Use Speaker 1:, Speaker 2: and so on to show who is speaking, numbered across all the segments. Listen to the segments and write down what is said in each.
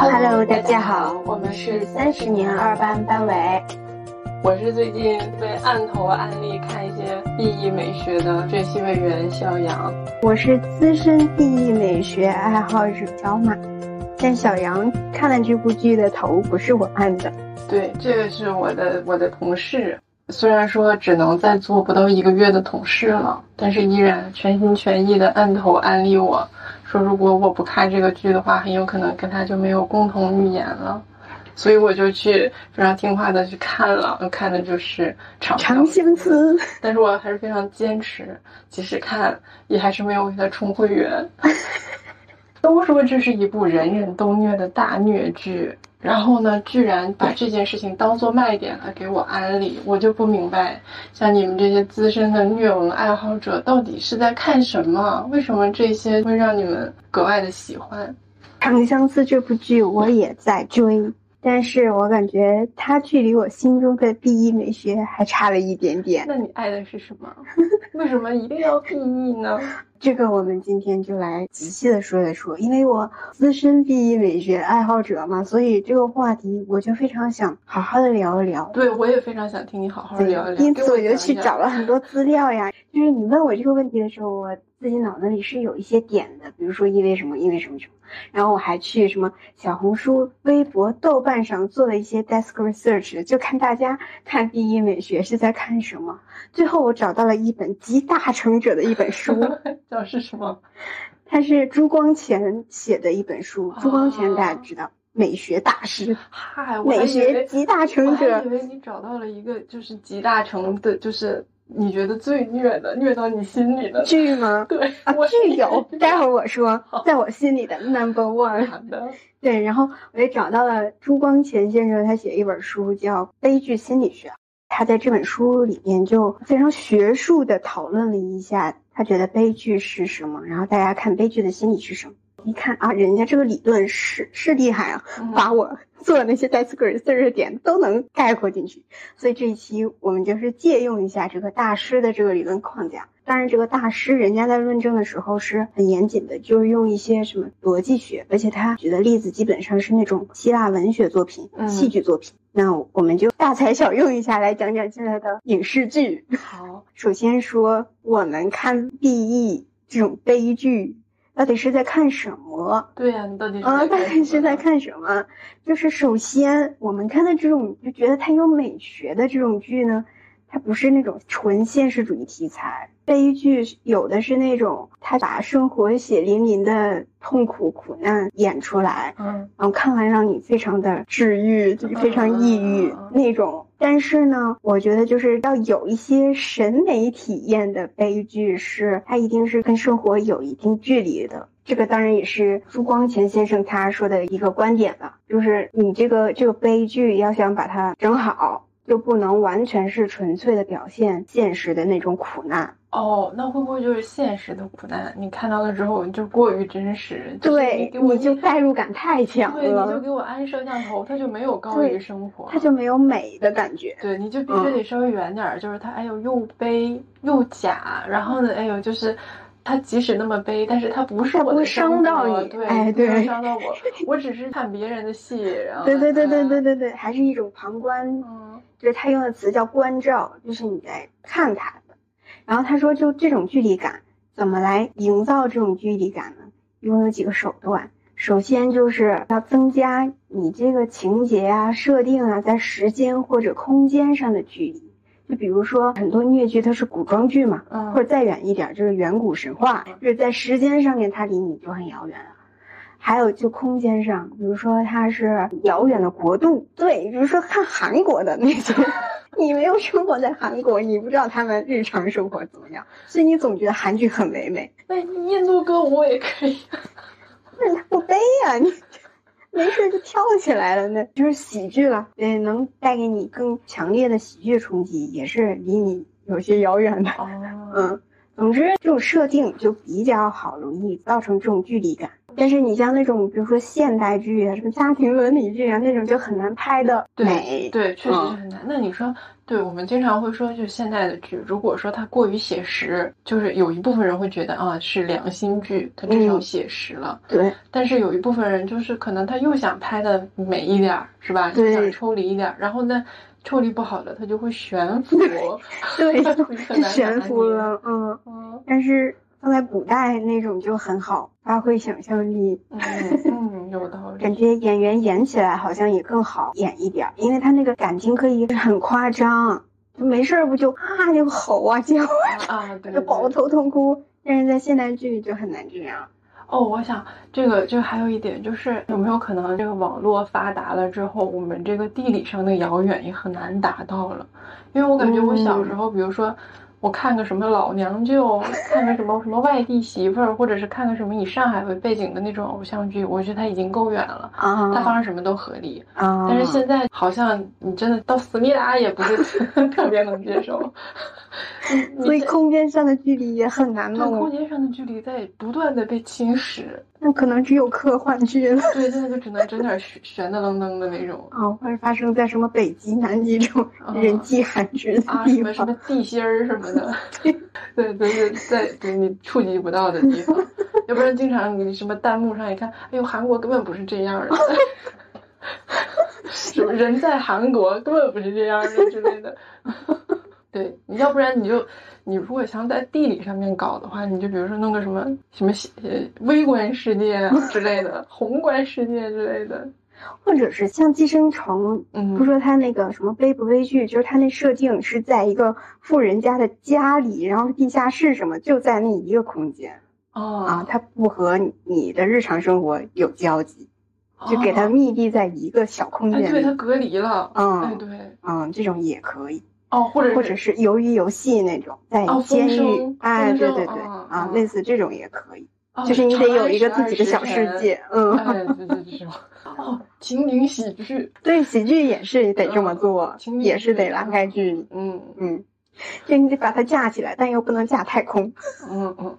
Speaker 1: Hello，大家好，我们是三十年二班班委。
Speaker 2: 我是最近被案头案例看一些 BE 美学的学习委员小杨。
Speaker 1: 我是资深 BE 美学爱好者小马。但小杨看了这部剧的头不是我按的。
Speaker 2: 对，这个是我的我的同事。虽然说只能再做不到一个月的同事了，但是依然全心全意的按头安利我说，如果我不看这个剧的话，很有可能跟他就没有共同语言了。所以我就去非常听话的去看了，看的就是长
Speaker 1: 长相思。
Speaker 2: 但是我还是非常坚持，即使看也还是没有给他充会员。都说这是一部人人都虐的大虐剧。然后呢，居然把这件事情当做卖点来给我安利，我就不明白，像你们这些资深的虐文爱好者，到底是在看什么？为什么这些会让你们格外的喜欢？
Speaker 1: 《长相思》这部剧我也在追。但是我感觉它距离我心中的 B E 美学还差了一点点。
Speaker 2: 那你爱的是什么？为什么一定要 B E 呢？
Speaker 1: 这个我们今天就来仔细的说一说。因为我资深 B E 美学爱好者嘛，所以这个话题我就非常想好好的聊一聊。
Speaker 2: 对，我也非常想听你好好聊一聊。
Speaker 1: 因此我就去找了很多资料呀。就是你问我这个问题的时候，我自己脑子里是有一些点的，比如说因为什么，因为什么什么。然后我还去什么小红书、微博、豆瓣上做了一些 desk research，就看大家 看第一美学是在看什么。最后我找到了一本集大成者的一本书，
Speaker 2: 叫是什么？
Speaker 1: 他是朱光潜写的一本书。朱光潜大家知道，美学大师，
Speaker 2: 嗨，
Speaker 1: 美学集大成者。
Speaker 2: 我以为你找到了一个就是集大成的，就是。你觉得最虐的，虐到你心里的
Speaker 1: 剧吗？
Speaker 2: 对
Speaker 1: 啊，剧有，待会儿我说，在我心里的 number one。
Speaker 2: 好的。
Speaker 1: 对，然后我也找到了朱光潜先生，他写一本书叫《悲剧心理学》，他在这本书里面就非常学术的讨论了一下，他觉得悲剧是什么，然后大家看悲剧的心理是什么。一看啊，人家这个理论是是厉害啊，把我做的那些 desk research 点都能概括进去。所以这一期我们就是借用一下这个大师的这个理论框架。当然，这个大师人家在论证的时候是很严谨的，就是用一些什么逻辑学，而且他举的例子基本上是那种希腊文学作品、戏剧作品。那我们就大材小用一下来讲讲现在的影视剧。
Speaker 2: 好，
Speaker 1: 首先说我们看 BE 这种悲剧。到底是在看什么？
Speaker 2: 对呀，你到底
Speaker 1: 啊，到底是在看什么？就是首先，我们看的这种就觉得它有美学的这种剧呢，它不是那种纯现实主义题材。悲剧有的是那种，他把生活血淋淋的痛苦苦难演出来，嗯，然后看完让你非常的治愈，非常抑郁那种。但是呢，我觉得就是要有一些审美体验的悲剧，是它一定是跟生活有一定距离的。这个当然也是朱光潜先生他说的一个观点了，就是你这个这个悲剧要想把它整好。就不能完全是纯粹的表现现实的那种苦难
Speaker 2: 哦，那会不会就是现实的苦难？你看到了之后就过于真实，
Speaker 1: 对，你就代入感太强了。
Speaker 2: 对，你就给我安摄像头，它就没有高于生活，
Speaker 1: 它就没有美的感觉。
Speaker 2: 对，你就必须得稍微远点儿，就是它，哎呦，又悲又假，然后呢，哎呦，就是。他即使那么悲，但是他不是我的
Speaker 1: 伤到你，
Speaker 2: 对，
Speaker 1: 哎，对，
Speaker 2: 伤到我，我只是看别人的戏，然后，
Speaker 1: 对对对对对对对，还是一种旁观，嗯，就是他用的词叫关照，就是你在看他的，然后他说，就这种距离感，怎么来营造这种距离感呢？一共有几个手段，首先就是要增加你这个情节啊、设定啊，在时间或者空间上的距离。就比如说很多虐剧它是古装剧嘛，嗯，或者再远一点就是远古神话，就是在时间上面它离你就很遥远了。还有就空间上，比如说它是遥远的国度，对，比如说看韩国的那些，你没有生活在韩国，你不知道他们日常生活怎么样，所以你总觉得韩剧很唯美。
Speaker 2: 那印度歌舞也可以，
Speaker 1: 那他不悲呀你。没事就跳起来了，那就是喜剧了。嗯，能带给你更强烈的喜剧冲击，也是离你有些遥远的。哦，嗯，总之这种设定就比较好，容易造成这种距离感。但是你像那种，比如说现代剧啊，什么家庭伦理剧啊，那种就很难拍的美。
Speaker 2: 对，确实是很难。那你说，对我们经常会说，就是现代的剧，如果说它过于写实，就是有一部分人会觉得啊是良心剧，它至少写实了。
Speaker 1: 对。
Speaker 2: 但是有一部分人就是可能他又想拍的美一点，是吧？对。想抽离一点，然后呢，抽离不好了，他就会悬浮。
Speaker 1: 对，悬浮了。嗯嗯。但是。放在古代那种就很好，发挥想象力。
Speaker 2: 嗯嗯，有道理。
Speaker 1: 感觉演员演起来好像也更好演一点，因为他那个感情可以很夸张，就没事儿不就啊就吼啊叫
Speaker 2: 啊，
Speaker 1: 就抱头痛哭。但是在现代剧就很难这样。
Speaker 2: 哦，我想这个就还有一点就是，有没有可能这个网络发达了之后，我们这个地理上的遥远也很难达到了？因为我感觉我小时候，比如说。我看个什么老娘舅，看个什么什么外地媳妇儿，或者是看个什么以上海为背景的那种偶像剧，我觉得他已经够远了啊，他发生什么都合理啊。但是现在好像你真的到思密达也不是 特别能接受，
Speaker 1: 所以空间上的距离也很难弄。
Speaker 2: 空间上的距离在不断的被侵蚀。
Speaker 1: 那可能只有科幻剧了。
Speaker 2: 对，现在就只能整点悬悬的愣愣的那种
Speaker 1: 啊，或者发生在什么北极、南极这种人迹罕至的地方，什
Speaker 2: 么什么地心儿什么的。对，对对，在对你触及不到的地方，要不然经常你什么弹幕上一看，哎呦，韩国根本不是这样的，什么人在韩国根本不是这样的之类的。对，你要不然你就，你如果想在地理上面搞的话，你就比如说弄个什么什么微观世界之类的，宏观世界之类的，
Speaker 1: 或者是像寄生虫，嗯，不说它那个什么悲不悲剧，就是它那设定是在一个富人家的家里，然后地下室什么就在那一个空间，
Speaker 2: 哦。
Speaker 1: 啊，它不和你的日常生活有交集，就给它。密闭在一个小空间，
Speaker 2: 对，它隔离了，嗯，对，
Speaker 1: 嗯，这种也可以。
Speaker 2: 哦，或者
Speaker 1: 或者是鱿鱼游戏那种，在监狱，哎，对对对，啊，类。似这种也可以，就是你得有一个自己的小世界，
Speaker 2: 嗯，对对对，哦，情景喜剧，
Speaker 1: 对，喜剧也是得这么做，也是得拉开距离，
Speaker 2: 嗯。
Speaker 1: 嗯，就你得把它架起来，但又不能架太空，
Speaker 2: 嗯嗯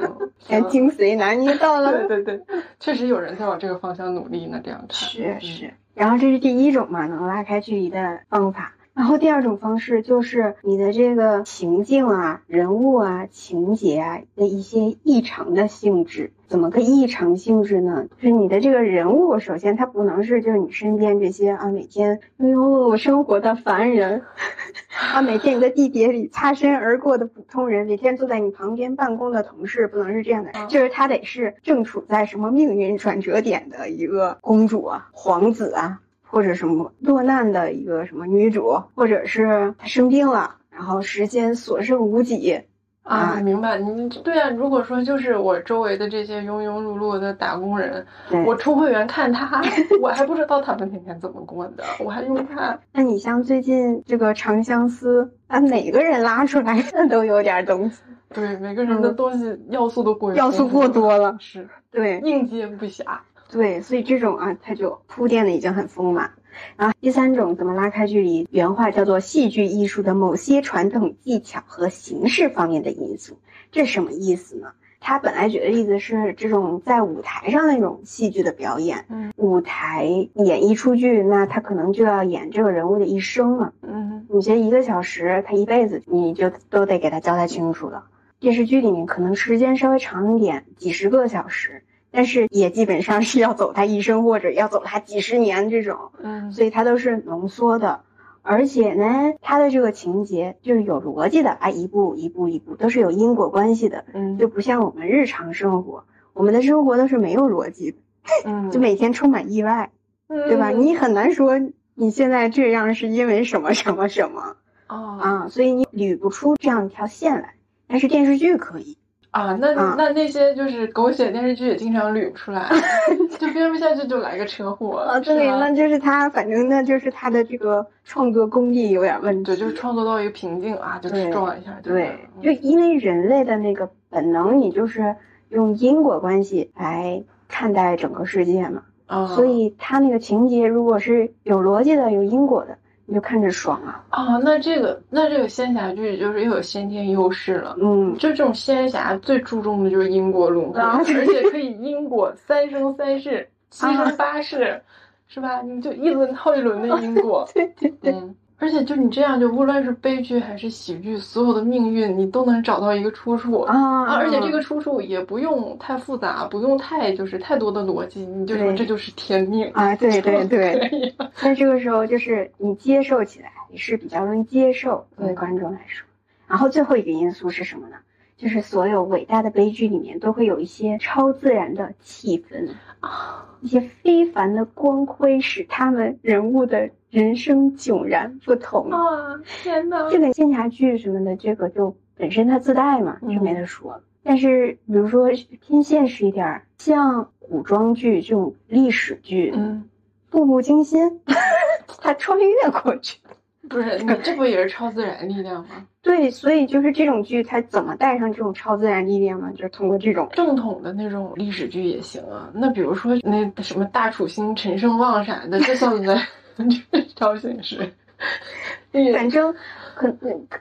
Speaker 2: 嗯，
Speaker 1: 精髓拿捏到了，
Speaker 2: 对对对，确实有人在往这个方向努力呢，这样看，
Speaker 1: 是是，然后这是第一种嘛，能拉开距离的方法。然后第二种方式就是你的这个情境啊、人物啊、情节啊的一些异常的性质，怎么个异常性质呢？就是你的这个人物，首先他不能是就是你身边这些啊每天庸庸碌碌生活的凡人，啊每天你在地铁里擦身而过的普通人，每天坐在你旁边办公的同事，不能是这样的，就是他得是正处在什么命运转折点的一个公主啊、皇子啊。或者什么落难的一个什么女主，或者是她生病了，然后时间所剩无几
Speaker 2: 啊，明白？你对啊，如果说就是我周围的这些庸庸碌碌的打工人，我充会员看他，我还不知道他们天天怎么过的，我还用看。
Speaker 1: 那你像最近这个《长相思》，把，每个人拉出来都有点东西，
Speaker 2: 对，每个人的东西要素都过
Speaker 1: 要素过多了，
Speaker 2: 是
Speaker 1: 对，
Speaker 2: 应接不暇。
Speaker 1: 对，所以这种啊，它就铺垫的已经很丰满。然后第三种怎么拉开距离？原话叫做戏剧艺术的某些传统技巧和形式方面的因素。这什么意思呢？他本来举的例子是这种在舞台上那种戏剧的表演。
Speaker 2: 嗯，
Speaker 1: 舞台演一出剧，那他可能就要演这个人物的一生了。
Speaker 2: 嗯，
Speaker 1: 你这一个小时，他一辈子，你就都得给他交代清楚了。电视剧里面可能时间稍微长一点，几十个小时。但是也基本上是要走他一生，或者要走他几十年这种，
Speaker 2: 嗯，
Speaker 1: 所以它都是浓缩的，而且呢，它的这个情节就是有逻辑的啊，一步一步一步都是有因果关系的，
Speaker 2: 嗯，
Speaker 1: 就不像我们日常生活，我们的生活都是没有逻辑的，
Speaker 2: 嗯，
Speaker 1: 就每天充满意外，对吧？你很难说你现在这样是因为什么什么什么，
Speaker 2: 哦
Speaker 1: 啊，所以你捋不出这样一条线来，但是电视剧可以。
Speaker 2: 啊，那那那些就是狗血电视剧也经常捋不出来，就编不下去就来个车祸
Speaker 1: 啊！对，那就是他，反正那就是他的这个创作功力有点问题，
Speaker 2: 对，就是创作到一个瓶颈啊，就撞一下。
Speaker 1: 对，就因为人类的那个本能，你就是用因果关系来看待整个世界嘛，
Speaker 2: 啊，
Speaker 1: 所以他那个情节如果是有逻辑的、有因果的，你就看着爽啊。
Speaker 2: 啊，那这个那这个仙侠剧就是又有先天优势了。
Speaker 1: 嗯，
Speaker 2: 就这种仙侠最注重的就是因果轮回，
Speaker 1: 啊
Speaker 2: 而且可以因果三生三世、七生八世，是吧？你就一轮套一轮的因果。
Speaker 1: 对对对，
Speaker 2: 嗯，而且就你这样，就无论是悲剧还是喜剧，所有的命运你都能找到一个出处
Speaker 1: 啊
Speaker 2: 啊！而且这个出处也不用太复杂，不用太就是太多的逻辑，你就说这就是天命
Speaker 1: 啊，对 对对，
Speaker 2: 可以
Speaker 1: 这个时候，就是你接受起来也是比较容易接受，作为观众来说。然后最后一个因素是什么呢？就是所有伟大的悲剧里面都会有一些超自然的气氛
Speaker 2: 啊，
Speaker 1: 一些非凡的光辉，使他们人物的人生迥然不同。
Speaker 2: 啊！天哪！
Speaker 1: 这个仙侠剧什么的，这个就本身它自带嘛，
Speaker 2: 嗯
Speaker 1: 就没得说。但是比如说偏现实一点儿，像古装剧这种历史剧，
Speaker 2: 嗯，
Speaker 1: 步步惊心，它穿越过去。
Speaker 2: 不是你这不也是超自然力量吗？
Speaker 1: 对，所以就是这种剧，它怎么带上这种超自然力量呢？就是通过这种
Speaker 2: 正统的那种历史剧也行啊。那比如说那什么大楚兴、陈胜旺啥的，这算不算超现实？
Speaker 1: 反正可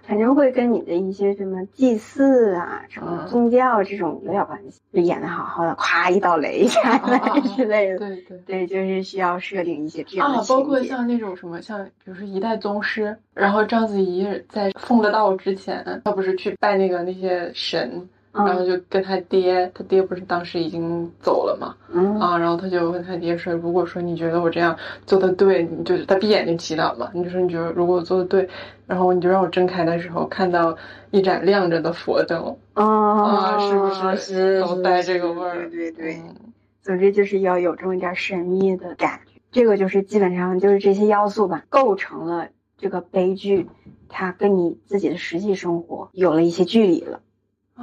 Speaker 1: 反正会跟你的一些什么祭祀啊、什么
Speaker 2: 嗯
Speaker 1: 宗教这种有点关系，就演的好好的，咵一道雷下 来
Speaker 2: 啊
Speaker 1: 之类的。
Speaker 2: 对对。
Speaker 1: 对，就是需要设定一些这样的
Speaker 2: 啊，包括像那种什么，像比如说一代宗师，然后章子怡在奉了道之前，她不是去拜那个那些神，然后
Speaker 1: 嗯
Speaker 2: 就跟他爹，他爹不是当时已经走了嘛，
Speaker 1: 嗯
Speaker 2: 啊，然后他就问他爹说，如果说你觉得我这样做的对，你就他闭眼睛祈祷嘛，你就说你觉得如果我做的对，然后你就让我睁开的时候看到一盏亮着的佛灯，
Speaker 1: 啊
Speaker 2: 啊，是不是
Speaker 1: 是
Speaker 2: 都带这个味儿？
Speaker 1: 对对对。
Speaker 2: 嗯
Speaker 1: 总之就是要有这么一点神秘的感觉，这个就是基本上就是这些要素吧，构成了这个悲剧，它跟你自己的实际生活有了一些距离了，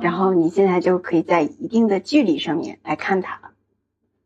Speaker 1: 然后你现在就可以在一定的距离上面来看它了。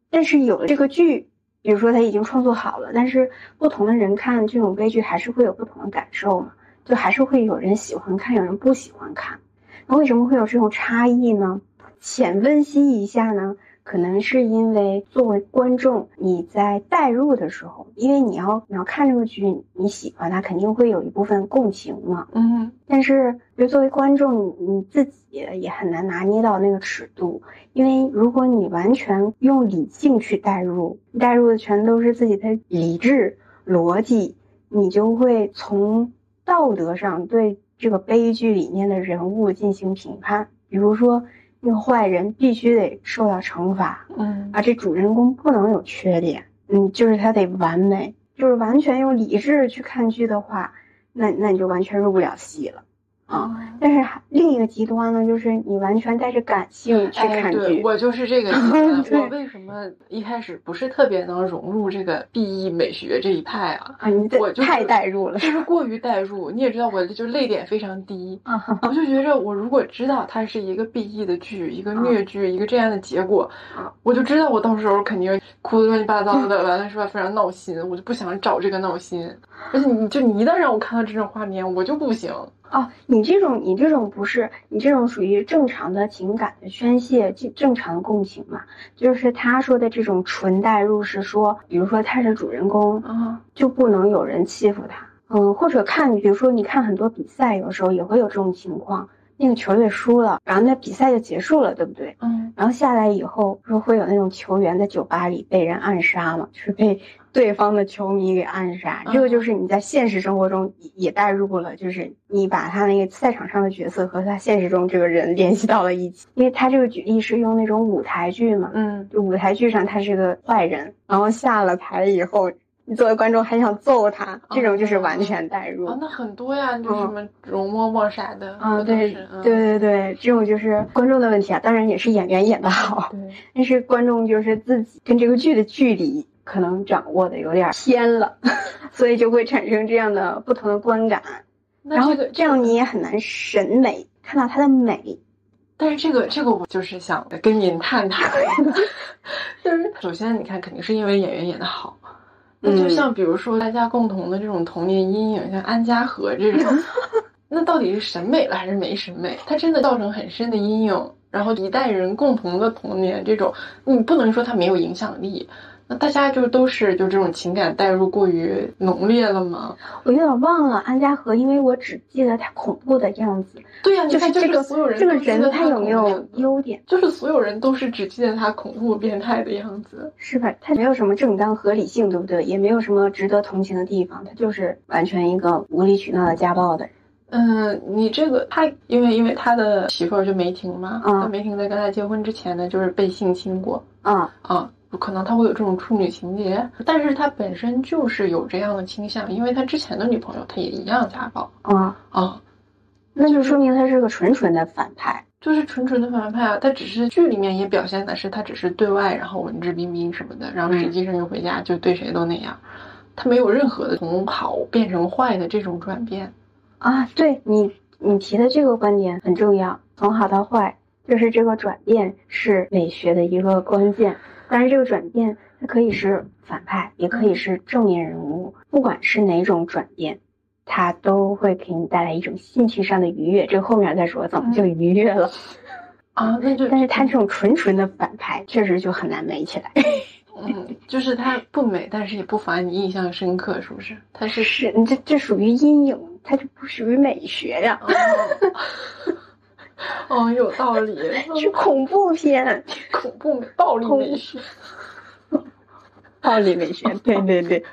Speaker 1: 但是有了这个剧，比如说他已经创作好了，但是不同的人看这种悲剧还是会有不同的感受嘛，就还是会有人喜欢看，有人不喜欢看。那为什么会有这种差异呢？浅分析一下呢？可能是因为作为观众，你在代入的时候，因为你要你要看这个剧，你喜欢它，肯定会有一部分共情嘛。
Speaker 2: 嗯
Speaker 1: 但是，就作为观众，你你自己也很难拿捏到那个尺度，因为如果你完全用理性去代入，代入的全都是自己的理智逻辑，你就会从道德上对这个悲剧里面的人物进行评判，比如说。那个坏人必须得受到惩罚，
Speaker 2: 嗯。
Speaker 1: 啊，这主人公不能有缺点，嗯，就是他得完美，就是完全用理智去看剧的话，那那你就完全入不了戏了啊。但是另一个极端呢，就是你完全带着感性去
Speaker 2: 哎，
Speaker 1: 看
Speaker 2: 对
Speaker 1: 剧，
Speaker 2: 我就是这个。我为什么一开始不是特别能融入这个 B E 美学这一派啊？
Speaker 1: 啊，你
Speaker 2: 我就是
Speaker 1: 太代入了，
Speaker 2: 就是过于代入。你也知道，我就泪点非常低。
Speaker 1: 啊，
Speaker 2: 我就觉着，我如果知道它是一个 B E 的剧，一个虐剧，一个这样的结果
Speaker 1: 啊，
Speaker 2: 我就知道我到时候肯定哭的乱七八糟的，完了是吧？非常闹心，我就不想找这个闹心。而且你就你一旦让我看到这种画面，我就不行。
Speaker 1: 哦，你这种你这种不是你这种属于正常的情感的宣泄，正正常的共情嘛？就是他说的这种纯代入是说，比如说他是主人公，
Speaker 2: 啊，
Speaker 1: 就不能有人欺负他。嗯，或者看，比如说你看很多比赛，有时候也会有这种情况，那个球队输了，然后那比赛就结束了，对不对？
Speaker 2: 嗯
Speaker 1: 然后下来以后，不是会有那种球员在酒吧里被人暗杀嘛，就是被对方的球迷给暗杀。这个就是你在现实生活中也也带入了，就是你把他那个赛场上的角色和他现实中这个人联系到了一起。因为他这个举例是用那种舞台剧嘛，
Speaker 2: 嗯
Speaker 1: 就舞台剧上他是个坏人，然后下了台以后，你作为观众还想揍他，这种就是完全代入。
Speaker 2: 啊，那很多呀，就是什么容嬷嬷啥的
Speaker 1: 啊，
Speaker 2: 都
Speaker 1: 对对对对，这种就是观众的问题啊，当然也是演员演的好，
Speaker 2: 对。
Speaker 1: 但是观众就是自己跟这个剧的距离可能掌握的有点偏了，所以就会产生这样的不同的观感，然后
Speaker 2: 那这个
Speaker 1: 这样你也很难审美，看到它的美。
Speaker 2: 但是这个这个我就是想跟您探讨，就是首先你看肯定是因为演员演的好，那就像比如说大家共同的这种童年阴影，像安家和这种，那到底是审美了还是没审美？它真的造成很深的阴影，然后一代人共同的童年这种，你不能说它没有影响力。那大家就都是就这种情感代入过于浓烈了吗？
Speaker 1: 我有点忘了安家和，因为我只记得他恐怖的样子。
Speaker 2: 对呀、
Speaker 1: 就是这个
Speaker 2: 所有人
Speaker 1: 这个人他有没有优点？
Speaker 2: 就是所有人都是只记得他恐怖变态的样子。
Speaker 1: 是吧？他没有什么正当合理性，对不对？也没有什么值得同情的地方，他就是完全一个无理取闹的家暴的人。
Speaker 2: 嗯，你这个他因为因为他的媳妇儿就梅婷嘛，
Speaker 1: 嗯
Speaker 2: 那梅婷在跟他结婚之前呢，就是被性侵过
Speaker 1: 嗯，
Speaker 2: 啊。可能他会有这种处女情节，但是他本身就是有这样的倾向，因为他之前的女朋友他也一样家暴
Speaker 1: 啊，
Speaker 2: 啊，
Speaker 1: 那就说明他是个纯纯的反派。
Speaker 2: 就是纯纯的反派啊。他只是剧里面也表现的是他只是对外然后文质彬彬什么的，然后实际上又回家就对谁都那样，他没有任何的从好变成坏的这种转变。
Speaker 1: 啊，对你你提的这个观点很重要，从好到坏，就是这个转变是美学的一个关键。但是这个转变，它可以是反派，也可以是正面人物，不管是哪种转变，它都会给你带来一种兴趣上的愉悦。这个后面再说怎么就愉悦了。
Speaker 2: 啊，那就
Speaker 1: 但是他这种纯纯的反派，确实就很难美起来。
Speaker 2: 嗯，就是他不美，但是也不乏你印象深刻，是不是？他是
Speaker 1: 是你这这属于阴影，它就不属于美学呀，
Speaker 2: 哦，哦，有道理，
Speaker 1: 是恐怖片。
Speaker 2: 恐怖、暴力美学，
Speaker 1: 暴力美学，对对对，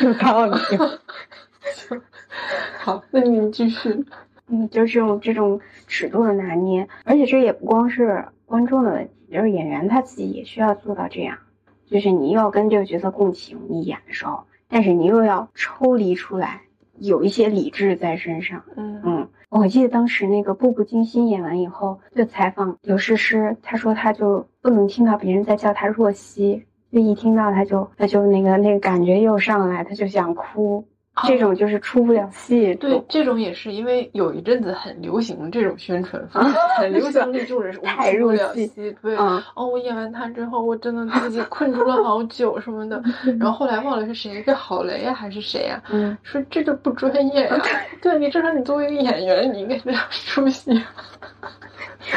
Speaker 1: 有道理。
Speaker 2: 好，那你继续。
Speaker 1: 嗯，就是用这种尺度的拿捏，而且这也不光是观众的问题，就是演员他自己也需要做到这样，就是你又要跟这个角色共情，你演的时候，但是你又要抽离出来，有一些理智在身上。
Speaker 2: 嗯
Speaker 1: 嗯，我记得当时那个《步步惊心》演完以后，就采访刘诗诗，她说她就不能听到别人在叫她若曦，就一听到她就她就那个那个感觉又上来，她就想哭。这种就是出不了戏。
Speaker 2: 对，这种也是因为有一阵子很流行这种宣传方式，很流行 这种人，我
Speaker 1: 太入
Speaker 2: 出不了
Speaker 1: 戏
Speaker 2: 戏。对，
Speaker 1: 嗯
Speaker 2: 哦，我演完他之后，我真的自己困住了好久什么的。然后后来忘了是谁，是郝雷呀还是谁呀？
Speaker 1: 嗯，
Speaker 2: 说这个不专业呀。对你至少你作为一个演员，你应该这样出戏。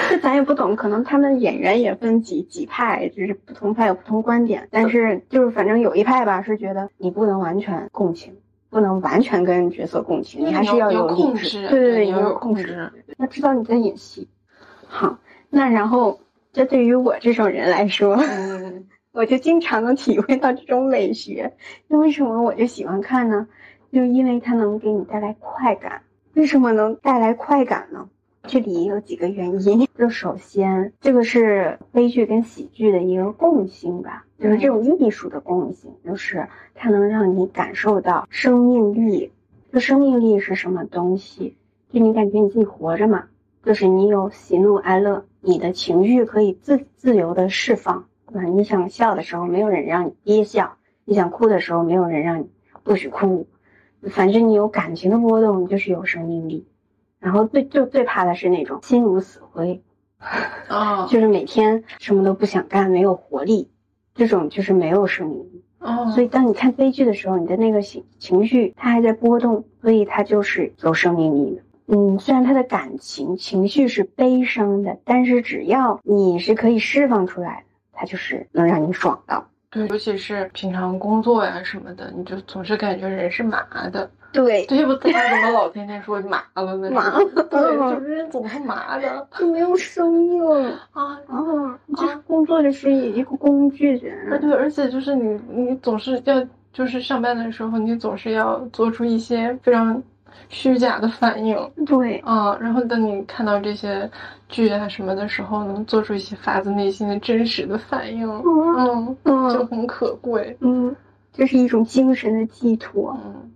Speaker 1: 这咱也不懂，可能他们演员也分几几派，就是不同派有不同观点。但是就是反正有一派吧，是觉得你不能完全共情，不能完全跟角色共情，你还是
Speaker 2: 要
Speaker 1: 有
Speaker 2: 控
Speaker 1: 理智。
Speaker 2: 制
Speaker 1: 对对对，
Speaker 2: 你要有
Speaker 1: 控制
Speaker 2: 控制，
Speaker 1: 要知道你在演戏。好，那然后这对于我这种人来说，
Speaker 2: 嗯，
Speaker 1: 我就经常能体会到这种美学。那为什么我就喜欢看呢？就因为它能给你带来快感。为什么能带来快感呢？这里有几个原因。就首先，这个是悲剧跟喜剧的一个共性吧，就是这种艺术的共性，就是它能让你感受到生命力。就生命力是什么东西？就你感觉你自己活着嘛，就是你有喜怒哀乐，你的情绪可以自自由的释放，对吧？你想笑的时候，没有人让你憋笑；你想哭的时候，没有人让你不许哭。反正你有感情的波动，就是有生命力。然后最就最怕的是那种心如死灰，
Speaker 2: 啊，
Speaker 1: 就是每天什么都不想干，没有活力，这种就是没有生命力。
Speaker 2: 哦，
Speaker 1: 所以当你看悲剧的时候，你的那个情情绪它还在波动，所以它就是有生命力的。嗯，虽然他的感情情绪是悲伤的，但是只要你是可以释放出来的，它就是能让你爽到。
Speaker 2: 对，尤其是平常工作呀什么的，你就总是感觉人是麻的。
Speaker 1: 对，
Speaker 2: 对不？他怎么老天天说麻了呢？
Speaker 1: 麻
Speaker 2: 对，就是人总是麻的
Speaker 1: 就没有生命
Speaker 2: 啊。
Speaker 1: 啊！这工作就是一个工具
Speaker 2: 啊，对，而且就是你，你总是要，就是上班的时候，你总是要做出一些非常虚假的反应
Speaker 1: 对，
Speaker 2: 啊。然后等你看到这些剧啊什么的时候，能做出一些发自内心的真实的反应，嗯，嗯就
Speaker 1: 嗯
Speaker 2: 很可贵。
Speaker 1: 嗯，这是一种精神的寄托。
Speaker 2: 嗯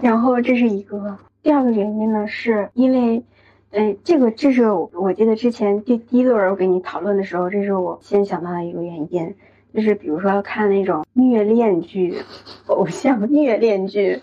Speaker 1: 然后这是一个，第二个原因呢，是因为，哎，这个这是我我记得之前第第一轮我跟你讨论的时候，这是我先想到的一个原因，就是比如说看那种虐恋剧、偶像虐恋剧，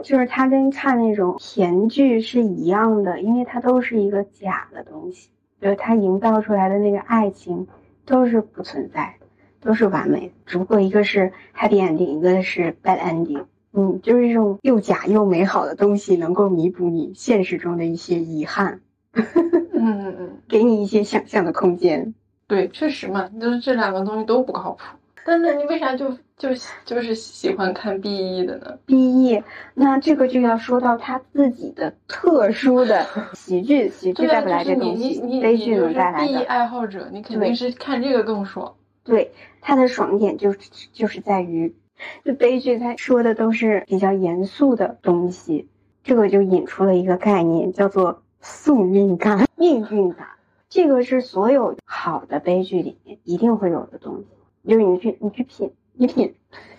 Speaker 1: 就是它跟看那种甜剧是一样的，因为它都是一个假的东西，就是它营造出来的那个爱情都是不存在的，都是完美的，只不过一个是 happy ending，一个是 bad ending。嗯，就是这种又假又美好的东西，能够弥补你现实中的一些遗憾，
Speaker 2: 嗯嗯，
Speaker 1: 给你一些想象的空间。
Speaker 2: 对，确实嘛，就是这两个东西都不靠谱。但是你为啥就就就是喜欢看 B E 的呢
Speaker 1: ？B E，那这个就要说到他自己的特殊的喜剧，喜剧带不来这东西，悲剧能带来的。
Speaker 2: B E 爱好者，你肯定是看这个更爽。
Speaker 1: 对，他的爽点就就是在于，这悲剧他说的都是比较严肃的东西，这个就引出了一个概念，叫做宿命感、命运感。这个是所有好的悲剧里面一定会有的东西。就是你去，你去品，你品，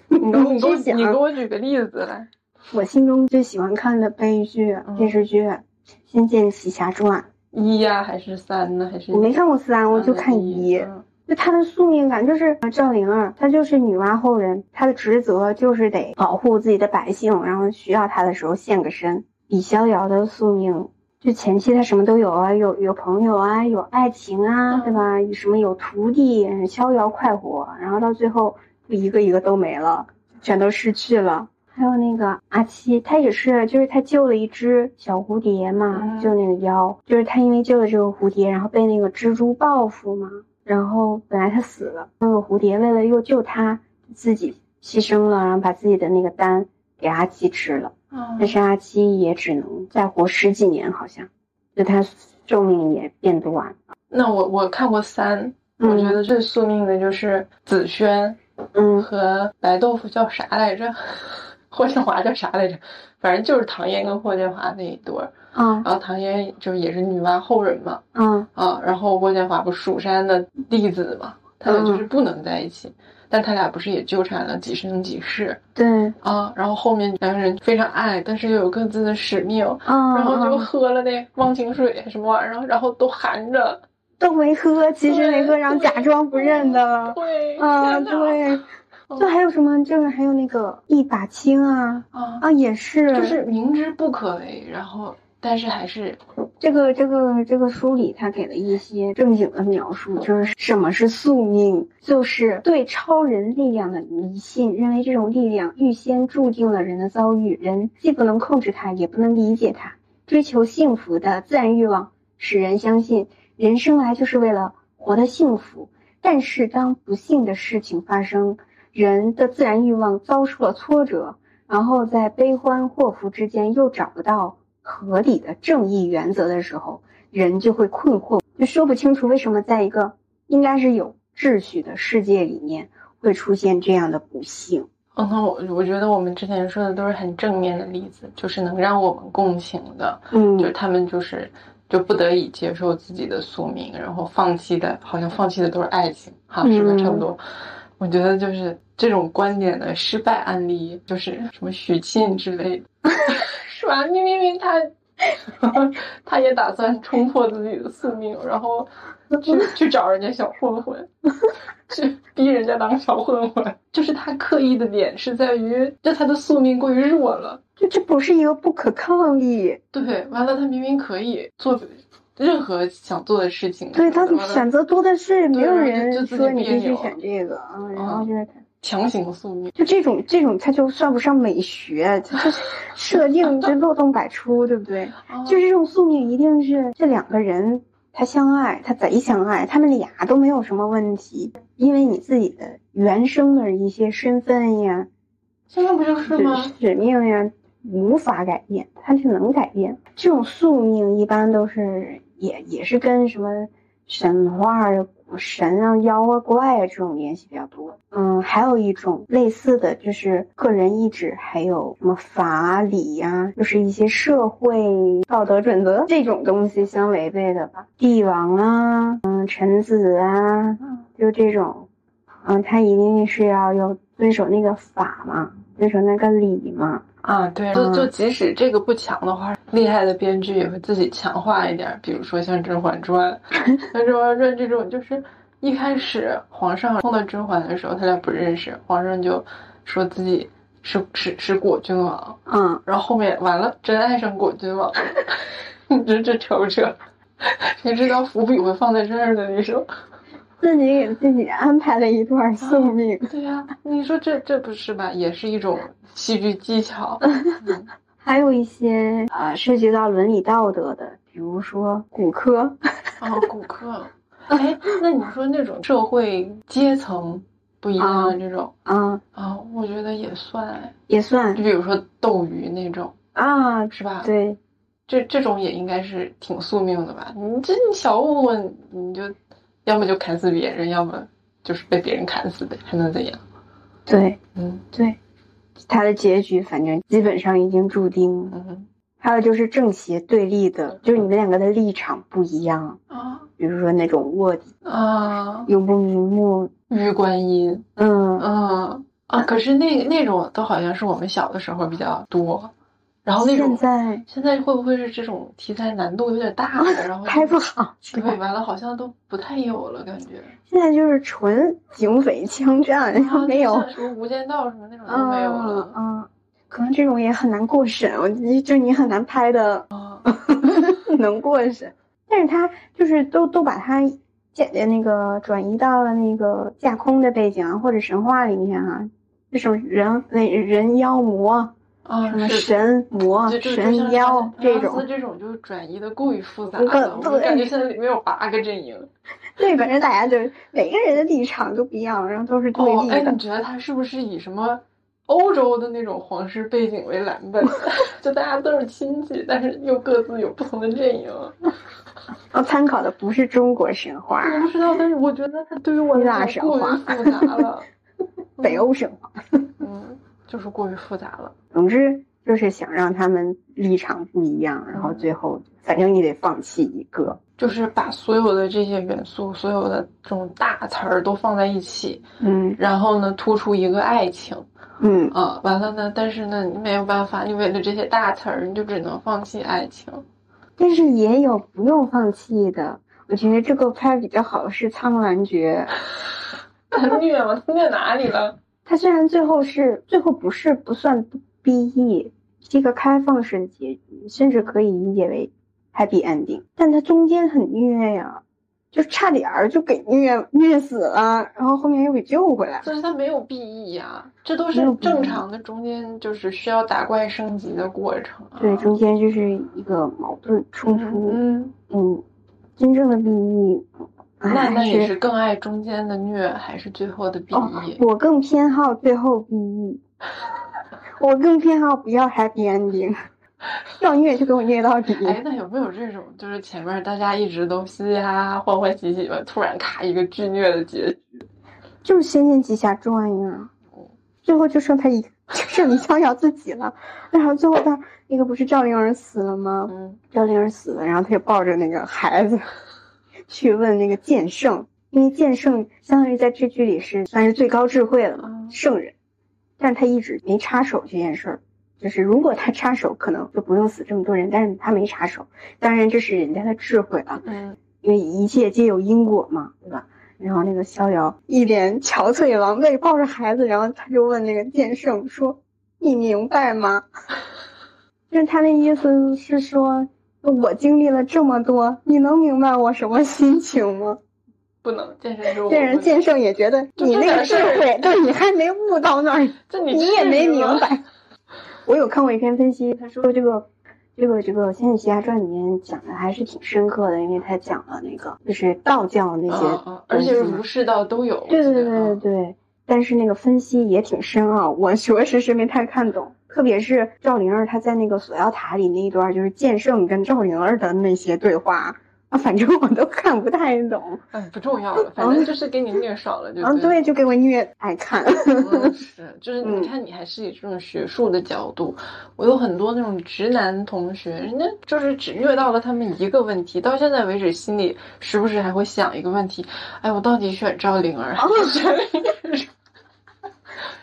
Speaker 2: 你你去想。你给我举个例子来。
Speaker 1: 我心中最喜欢看的悲剧电视剧《仙剑奇侠传》
Speaker 2: 一呀，还是三呢？还是
Speaker 1: 我没看过三，我就看一。就他的宿命感，就是赵灵儿，她就是女娲后人，她的职责就是得保护自己的百姓，然后需要她的时候现个身。李逍遥的宿命。就前期他什么都有啊，有有朋友啊，有爱情啊，对吧？什么有徒弟，逍遥快活，然后到最后就一个一个都没了，全都失去了。还有那个阿七，他也是，就是他救了一只小蝴蝶嘛，救那个妖，就是他因为救了这个蝴蝶，然后被那个蜘蛛报复嘛，然后本来他死了，那个蝴蝶为了又救他，自己牺牲了，然后把自己的那个丹给阿七吃了。但是阿七也只能再活十几年，好像，就他寿命也变短了。
Speaker 2: 那我我看过三，我觉得最宿命的就是紫萱，
Speaker 1: 嗯，
Speaker 2: 和白豆腐叫啥来着？霍建华叫啥来着？反正就是唐嫣跟霍建华那一对儿。
Speaker 1: 嗯，
Speaker 2: 然后唐嫣就也是女娲后人嘛。
Speaker 1: 嗯
Speaker 2: 啊，然后霍建华不蜀山的弟子嘛，他们就是不能在一起。但他俩不是也纠缠了几生几世？
Speaker 1: 对
Speaker 2: 啊，然后后面两个人非常爱，但是又有各自的使命，然后就喝了那忘情水什么玩意儿，然后都含着，
Speaker 1: 都没喝，其实没喝，然后假装不认
Speaker 2: 的，对
Speaker 1: 啊，对，就还有什么，就是还有那个一把青啊
Speaker 2: 啊
Speaker 1: 啊，也是，
Speaker 2: 就是明知不可为，然后。但是还是，
Speaker 1: 这个这个这个书里，他给了一些正经的描述，就是什么是宿命，就是对超人力量的迷信，认为这种力量预先注定了人的遭遇，人既不能控制它，也不能理解它。追求幸福的自然欲望使人相信人生来就是为了活得幸福，但是当不幸的事情发生，人的自然欲望遭受了挫折，然后在悲欢祸福之间又找不到。合理的正义原则的时候，人就会困惑，就说不清楚为什么在一个应该是有秩序的世界里面会出现这样的不幸。
Speaker 2: 嗯，我我觉得我们之前说的都是很正面的例子，就是能让我们共情的。
Speaker 1: 嗯，
Speaker 2: 就是他们就是就不得已接受自己的宿命，然后放弃的，好像放弃的都是爱情，哈，是不是差不多？我觉得就是这种观点的失败案例，就是什么许沁之类的。是吧？你明明他，他也打算冲破自己的宿命，然后去 去找人家小混混，去逼人家当小混混。就是他刻意的点是在于，就他的宿命过于弱了，
Speaker 1: 就这不是一个不可抗力。
Speaker 2: 对，完了他明明可以做任何想做的事情。
Speaker 1: 对他选择多的是，没有人说你必须选这个啊，然后就是他。
Speaker 2: 强行宿命，
Speaker 1: 就这种这种，它就算不上美学，就是设定 就漏洞百出，对不对？就是这种宿命，一定是这两个人他相爱，他贼相爱，他们俩都没有什么问题，因为你自己的原生的一些身份呀，
Speaker 2: 现在不就是吗？
Speaker 1: 使命呀，无法改变，它是能改变。这种宿命一般都是也也是跟什么神话呀。神啊、妖啊、怪啊这种联系比较多。嗯，还有一种类似的就是个人意志，还有什么法理呀，就是一些社会道德准则这种东西相违背的吧。帝王啊，嗯，臣子啊，就这种，嗯，他一定是要有遵守那个法嘛，遵守那个理嘛。
Speaker 2: 啊，对，就就即使这个不强的话，厉害的编剧也会自己强化一点，比如说像《甄嬛传》，像《甄嬛传》这种，就是一开始皇上碰到甄嬛的时候，他俩不认识，皇上就说自己是是是果郡王，
Speaker 1: 嗯，
Speaker 2: 然后后面完了，真爱上果郡王，你这这扯不扯？谁知道伏笔会放在这儿呢？你说？
Speaker 1: 自己给自己安排了一段宿命，
Speaker 2: 对呀，你说这这不是吧？也是一种戏剧技巧。
Speaker 1: 还有一些啊，涉及到伦理道德的，比如说骨科。
Speaker 2: 哦，骨科。哎，那你说那种社会阶层不一样的这种
Speaker 1: 啊
Speaker 2: 啊，我觉得也算，
Speaker 1: 也算
Speaker 2: 就比如说斗鱼那种，
Speaker 1: 啊，
Speaker 2: 是吧？，
Speaker 1: 对，
Speaker 2: 这这种也应该是挺宿命的吧？你这你小物你你就要么就砍死别人，要么就是被别人砍死的，还能怎样？
Speaker 1: 对
Speaker 2: 嗯
Speaker 1: 对，他的结局反正基本上已经注定了。
Speaker 2: 嗯
Speaker 1: 还有就是正邪对立的，就是你们两个的立场不一样，
Speaker 2: 啊
Speaker 1: 比如说那种卧底
Speaker 2: 啊，
Speaker 1: 永不瞑目，
Speaker 2: 玉观音，
Speaker 1: 嗯，
Speaker 2: 嗯啊，可是那那种都好像是我们小的时候比较多，然后那种
Speaker 1: 现在
Speaker 2: 现在会不会是这种题材难度有点大了，然后
Speaker 1: 拍不好，
Speaker 2: 对，完了好像都不太有了，感觉。
Speaker 1: 现在就是纯警匪枪战，然后
Speaker 2: 啊
Speaker 1: 没有，
Speaker 2: 什么无间道什么那种都没有
Speaker 1: 嗯
Speaker 2: 了
Speaker 1: 嗯，可能这种也很难过审，我就你很难拍的
Speaker 2: 啊
Speaker 1: 能过审，但是他就是都都把它解的那个转移到了那个架空的背景啊，或者神话里面啊，这种人那人妖魔，
Speaker 2: 啊
Speaker 1: 什么。神魔、神妖这
Speaker 2: 这
Speaker 1: 种，
Speaker 2: 这种就是转移的过于复杂
Speaker 1: 嗯
Speaker 2: 了，我
Speaker 1: 对
Speaker 2: 感觉现在里面有八个阵营。
Speaker 1: 对，反正大家就是每个人的立场都不一样，然后都是对立的
Speaker 2: 你。觉得他是不是以什么欧洲的那种皇室背景为蓝本？就大家都是亲戚，但是又各自有不同的阵营。
Speaker 1: 我参考的不是中国神话，
Speaker 2: 我不知道，但是我觉得他对于我
Speaker 1: 希腊
Speaker 2: 来
Speaker 1: 神话
Speaker 2: 说过于复杂了。
Speaker 1: 北欧神话。
Speaker 2: 嗯，就是过于复杂了。
Speaker 1: 总之就是想让他们立场不一样，然后最后反正你得放弃一个。
Speaker 2: 就是把所有的这些元素，所有的这种大词儿都放在一起，
Speaker 1: 嗯
Speaker 2: 然后呢，突出一个爱情
Speaker 1: 嗯，
Speaker 2: 啊，完了呢，但是呢，你没有办法，你为了这些大词儿，你就只能放弃爱情。
Speaker 1: 但是也有不用放弃的。我觉得这个拍比较好的是《苍兰诀》，
Speaker 2: 他虐吗？他虐哪里了？
Speaker 1: 它虽然最后是最后不是不算 BE，是一个开放式的结局，甚至可以理解为 happy ending，但它中间很虐呀，就差点儿就给虐虐死了，然后后面又给救回来。
Speaker 2: 但是他没有 BE 呀，这都是正常的，中间就是需要打怪升级的过程啊。
Speaker 1: 对，中间就是一个矛盾冲突。
Speaker 2: 嗯，
Speaker 1: 嗯，真正的 BE，
Speaker 2: 那那你是更爱中间的虐，还是最后的 BE？、
Speaker 1: 哦，我更偏好最后 BE，我更偏好不要 happy ending，要虐就给我虐到底。
Speaker 2: 哎，那有没有这种，就是前面大家一直都嘻嘻哈哈、欢欢喜喜的，突然咔一个巨虐的结局？
Speaker 1: 就是《仙剑奇侠传》呀，最后就剩他一，就剩李逍遥自己了。然后最后他那个不是赵灵儿死了吗？
Speaker 2: 嗯
Speaker 1: 赵灵儿死了，然后他就抱着那个孩子 去问那个剑圣，因为剑圣相当于在这剧里是算是最高智慧了嘛，
Speaker 2: 嗯
Speaker 1: 圣人，但他一直没插手这件事儿。就是如果他插手，可能就不用死这么多人，但是他没插手，当然这是人家的智慧了，
Speaker 2: 嗯，
Speaker 1: 因为一切皆有因果嘛，对吧？然后那个逍遥一脸憔悴狼狈，抱着孩子，然后他就问那个剑圣说：“你明白吗？” 就是他的意思是说，我经历了这么多，你能明白我什么心情吗？
Speaker 2: 不能，剑圣说我
Speaker 1: 这人
Speaker 2: 不
Speaker 1: 剑圣也觉得你那个智慧，对你还没悟到那儿，
Speaker 2: 这你
Speaker 1: 你也没明白。我有看过一篇分析，他说这个这个这个《仙剑奇侠传》里面讲的还是挺深刻的，因为他讲了那个就是道教那些
Speaker 2: 而且儒释道都有。
Speaker 1: 对对对对对，但是那个分析也挺深奥，我确实是没太看懂。特别是赵灵儿她在那个锁妖塔里那一段，就是剑圣跟赵灵儿的那些对话啊，反正我都看不太懂。
Speaker 2: 嗯，不重要了，反正就是给你虐爽了就
Speaker 1: 啊，
Speaker 2: 对
Speaker 1: 就给我虐爱看。
Speaker 2: 嗯，是，就是
Speaker 1: 嗯
Speaker 2: 你看，你还是以这种学术的角度，我有很多那种直男同学，人家就是只虐到了他们一个问题，到现在为止心里时不时还会想一个问题，哎，我到底选赵灵儿还是选林志？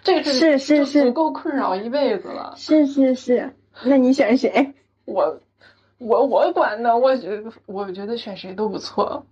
Speaker 2: 这个
Speaker 1: 是是
Speaker 2: 是足够困扰一辈子了。
Speaker 1: 是是是，那你选谁？
Speaker 2: 我我我管呢，我觉得我觉得选谁都不错。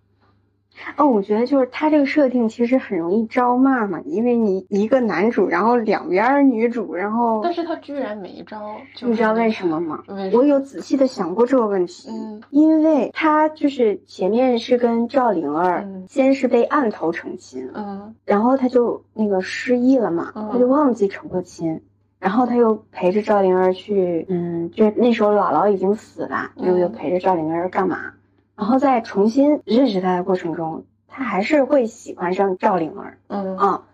Speaker 1: 哦，我觉得就是他这个设定其实很容易招骂嘛，因为你一个男主，然后两边女主，然后
Speaker 2: 但是他居然没招，就
Speaker 1: 你知道为什么吗？
Speaker 2: 么？
Speaker 1: 我有仔细的想过这个问题，
Speaker 2: 嗯
Speaker 1: 因为他就是前面是跟赵灵儿，
Speaker 2: 嗯
Speaker 1: 先是被暗头成亲，
Speaker 2: 嗯
Speaker 1: 然后他就那个失忆了嘛，
Speaker 2: 嗯
Speaker 1: 他就忘记成过亲，然后他又陪着赵灵儿去，嗯，就那时候姥姥已经死了，
Speaker 2: 嗯
Speaker 1: 又陪着赵灵儿干嘛？然后在重新认识他的过程中，他还是会喜欢上赵灵儿
Speaker 2: 嗯
Speaker 1: 啊。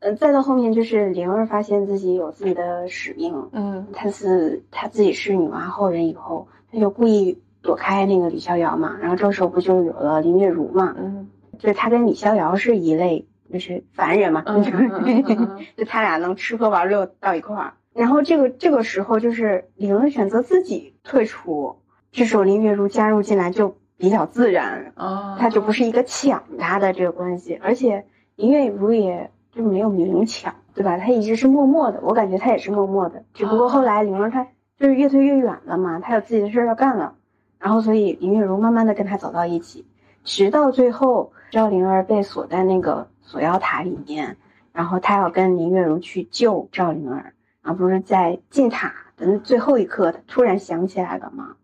Speaker 1: 嗯，再到后面就是灵儿发现自己有自己的使命，
Speaker 2: 嗯
Speaker 1: 她是她自己是女娲后人以后，她就故意躲开那个李逍遥嘛，然后这个时候不就有了林月如嘛，
Speaker 2: 嗯
Speaker 1: 就是她跟李逍遥是一类，就是凡人嘛，
Speaker 2: 嗯嗯嗯嗯
Speaker 1: 就他俩能吃喝玩乐到一块儿。然后这个这个时候就是灵儿选择自己退出，这时候林月如加入进来就比较自然，
Speaker 2: 啊，
Speaker 1: 他就不是一个抢他的这个关系，而且林月如也就没有明抢，对吧？他一直是默默的，我感觉他也是默默的，只不过后来灵儿她就是越推越远了嘛，他有自己的事儿要干了，然后所以林月如慢慢的跟他走到一起，直到最后赵灵儿被锁在那个锁妖塔里面，然后他要跟林月如去救赵灵儿，而不是在进塔的最后一刻，他突然想起来了嘛，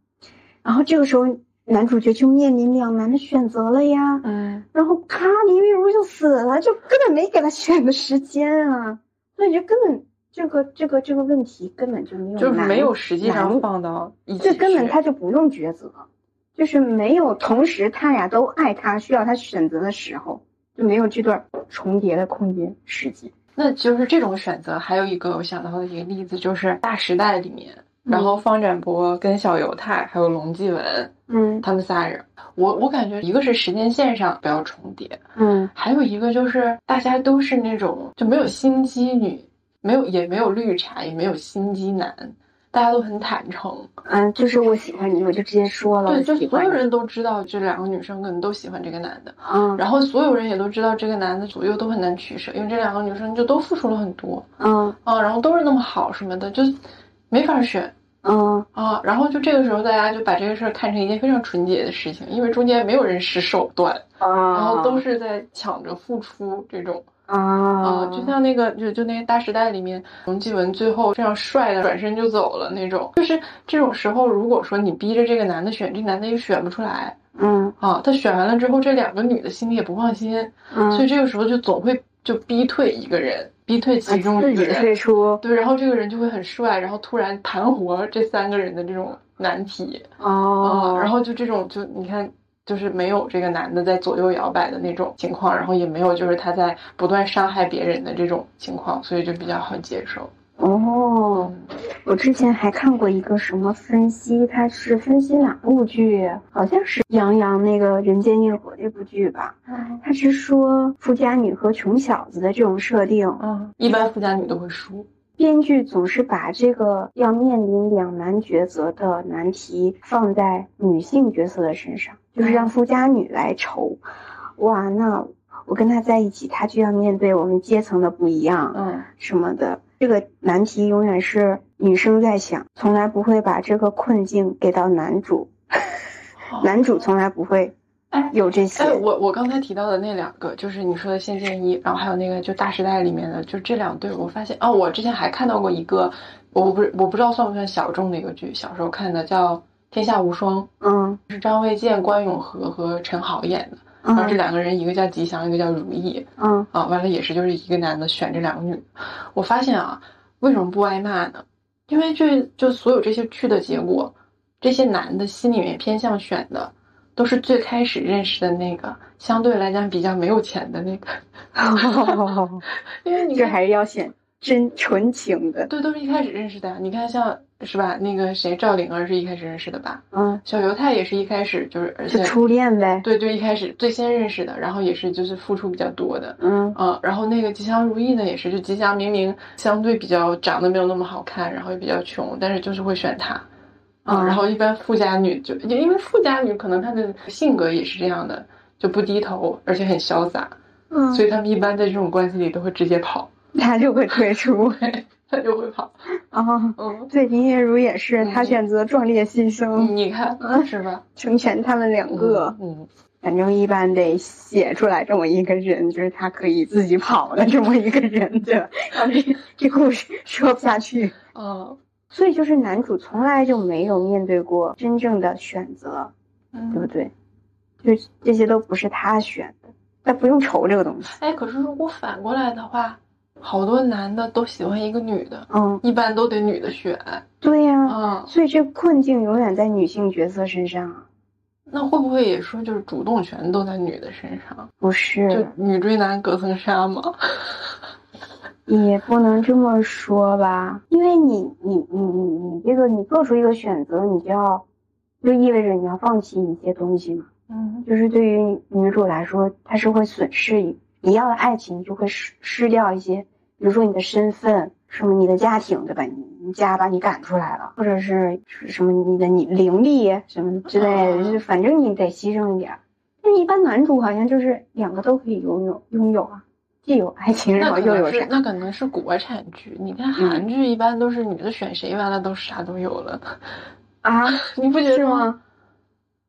Speaker 1: 然后这个时候男主角就面临两难的选择了呀。
Speaker 2: 嗯
Speaker 1: 然后咔，林月如就死了，就根本没给他选的时间啊，所以就根本这个这个这个问题根本就没有
Speaker 2: 就是没有实际上
Speaker 1: 难
Speaker 2: 放到一起
Speaker 1: 这根本他就不用抉择，就是没有同时他俩都爱他，需要他选择的时候，就没有这段重叠的空间时间。
Speaker 2: 那就是这种选择，还有一个我想到的一个例子，就是《大时代》里面，然后方展博跟小犹太还有龙继文
Speaker 1: 嗯
Speaker 2: 他们仨人，我我感觉一个是时间线上不要重叠，
Speaker 1: 嗯
Speaker 2: 还有一个就是大家都是那种就没有心机女，没有也没有绿茶，也没有心机男，大家都很坦诚。
Speaker 1: 嗯，就是我喜欢你，我就直接说了，
Speaker 2: 对，就。所有人都知道这两个女生可能都喜欢这个男的，
Speaker 1: 嗯
Speaker 2: 然后所有人也都知道这个男的左右都很难取舍，因为这两个女生就都付出了很多
Speaker 1: 嗯
Speaker 2: 啊，然后都是那么好什么的，就没法选
Speaker 1: 嗯
Speaker 2: 啊。然后就这个时候，大家就把这个事儿看成一件非常纯洁的事情，因为中间没有人使手段，
Speaker 1: 啊，
Speaker 2: 然后都是在抢着付出这种。
Speaker 1: 啊
Speaker 2: 啊，就像那个，就就那个《大时代》里面，冯继文最后非常帅的转身就走了那种，就是这种时候，如果说你逼着这个男的选，这男的也选不出来
Speaker 1: 嗯
Speaker 2: 啊。他选完了之后，这两个女的心里也不放心，
Speaker 1: 嗯，
Speaker 2: 所以这个时候就总会就逼退一个人，逼退其中
Speaker 1: 自己
Speaker 2: 一个人，
Speaker 1: 退出
Speaker 2: 对，然后这个人就会很帅，然后突然盘活这三个人的这种难题
Speaker 1: 哦
Speaker 2: 啊，然后就这种就你看。就是没有这个男的在左右摇摆的那种情况，然后也没有就是他在不断伤害别人的这种情况，所以就比较好接受。
Speaker 1: 哦，我之前还看过一个什么分析，他是分析哪部剧？好像是杨洋那个《人间烟火》这部剧吧。
Speaker 2: 嗯
Speaker 1: 他是说富家女和穷小子的这种设定，
Speaker 2: 嗯，一般富家女都会输。
Speaker 1: 编剧总是把这个要面临两难抉择的难题放在女性角色的身上，就是让富家女来愁。哇，那我跟他在一起，他就要面对我们阶层的不一样，
Speaker 2: 嗯
Speaker 1: 什么的。这个难题永远是女生在想，从来不会把这个困境给到男主，男主从来不会
Speaker 2: 哎
Speaker 1: 有这些。
Speaker 2: 哎，我我刚才提到的那两个，就是你说的《仙剑一》，然后还有那个就《大时代》里面的，就这两对，我发现哦，我之前还看到过一个，我不我不知道算不算小众的一个剧，小时候看的叫《天下无双》，
Speaker 1: 嗯。
Speaker 2: 是张卫健、关咏荷和陈好演的，然后这
Speaker 1: 嗯
Speaker 2: 两个人一个叫吉祥，一个叫如意
Speaker 1: 嗯
Speaker 2: 啊，完了也是就是一个男的选这两个女的，我发现啊，为什么不挨骂呢？因为这就所有这些剧的结果，这些男的心里面偏向选的。都是最开始认识的那个，相对来讲比较没有钱的那个，因为你，
Speaker 1: 这还是要选真纯情的。
Speaker 2: 对，都是一开始认识的。你看，像是吧，那个谁，赵灵儿是一开始认识的吧？
Speaker 1: 嗯，
Speaker 2: 小犹太也是一开始就是，而且
Speaker 1: 初恋呗。
Speaker 2: 对对，一开始最先认识的，然后也是就是付出比较多的，
Speaker 1: 嗯
Speaker 2: 嗯，然后那个吉祥如意呢，也是就吉祥明明相对比较长得没有那么好看，然后也比较穷，但是就是会选他，啊、
Speaker 1: 嗯
Speaker 2: 然后一般富家女就因为富家女可能她的性格也是这样的，就不低头，而且很潇洒，
Speaker 1: 嗯，
Speaker 2: 所以他们一般在这种关系里都会直接跑，
Speaker 1: 他就会退出。
Speaker 2: 他就会跑，
Speaker 1: 啊，
Speaker 2: 嗯，
Speaker 1: 对，林月如也是，他选择壮烈牺牲，
Speaker 2: 你看
Speaker 1: 嗯
Speaker 2: 是吧？
Speaker 1: 成全他们两个。
Speaker 2: 嗯，
Speaker 1: 反正一般得写出来这么一个人，就是他可以自己跑的这么一个人的，这 这故事说不下去。
Speaker 2: 哦
Speaker 1: 所以就是男主从来就没有面对过真正的选择，
Speaker 2: 嗯，
Speaker 1: 对不对？就是这些都不是他选的，他不用愁这个东西。
Speaker 2: 哎，可是如果反过来的话，好多男的都喜欢一个女的，
Speaker 1: 嗯，
Speaker 2: 一般都得女的选，
Speaker 1: 对呀、
Speaker 2: 嗯，
Speaker 1: 所以这个困境永远在女性角色身上啊，
Speaker 2: 那会不会也说就是主动权都在女的身上？
Speaker 1: 不
Speaker 2: 是就女追男隔层纱吗？
Speaker 1: 也不能这么说吧，因为你你你你你这个你做出一个选择，你就要就意味着你要放弃一些东西嘛。
Speaker 2: 嗯
Speaker 1: 就是对于女主来说，她是会损失一你要的爱情就会失失掉一些，比如说你的身份，什么你的家庭，对吧？你你家把你赶出来了，或者是什么你的你灵力什么之类的，
Speaker 2: 啊
Speaker 1: 就是反正你得牺牲一点儿。但是一般男主好像就是两个都可以拥有拥有啊，既有爱情，然后又有啥？
Speaker 2: 那可能是国产剧，你看韩剧一般都是女的选谁，完了都啥都有了，
Speaker 1: 啊？
Speaker 2: 你不觉得吗？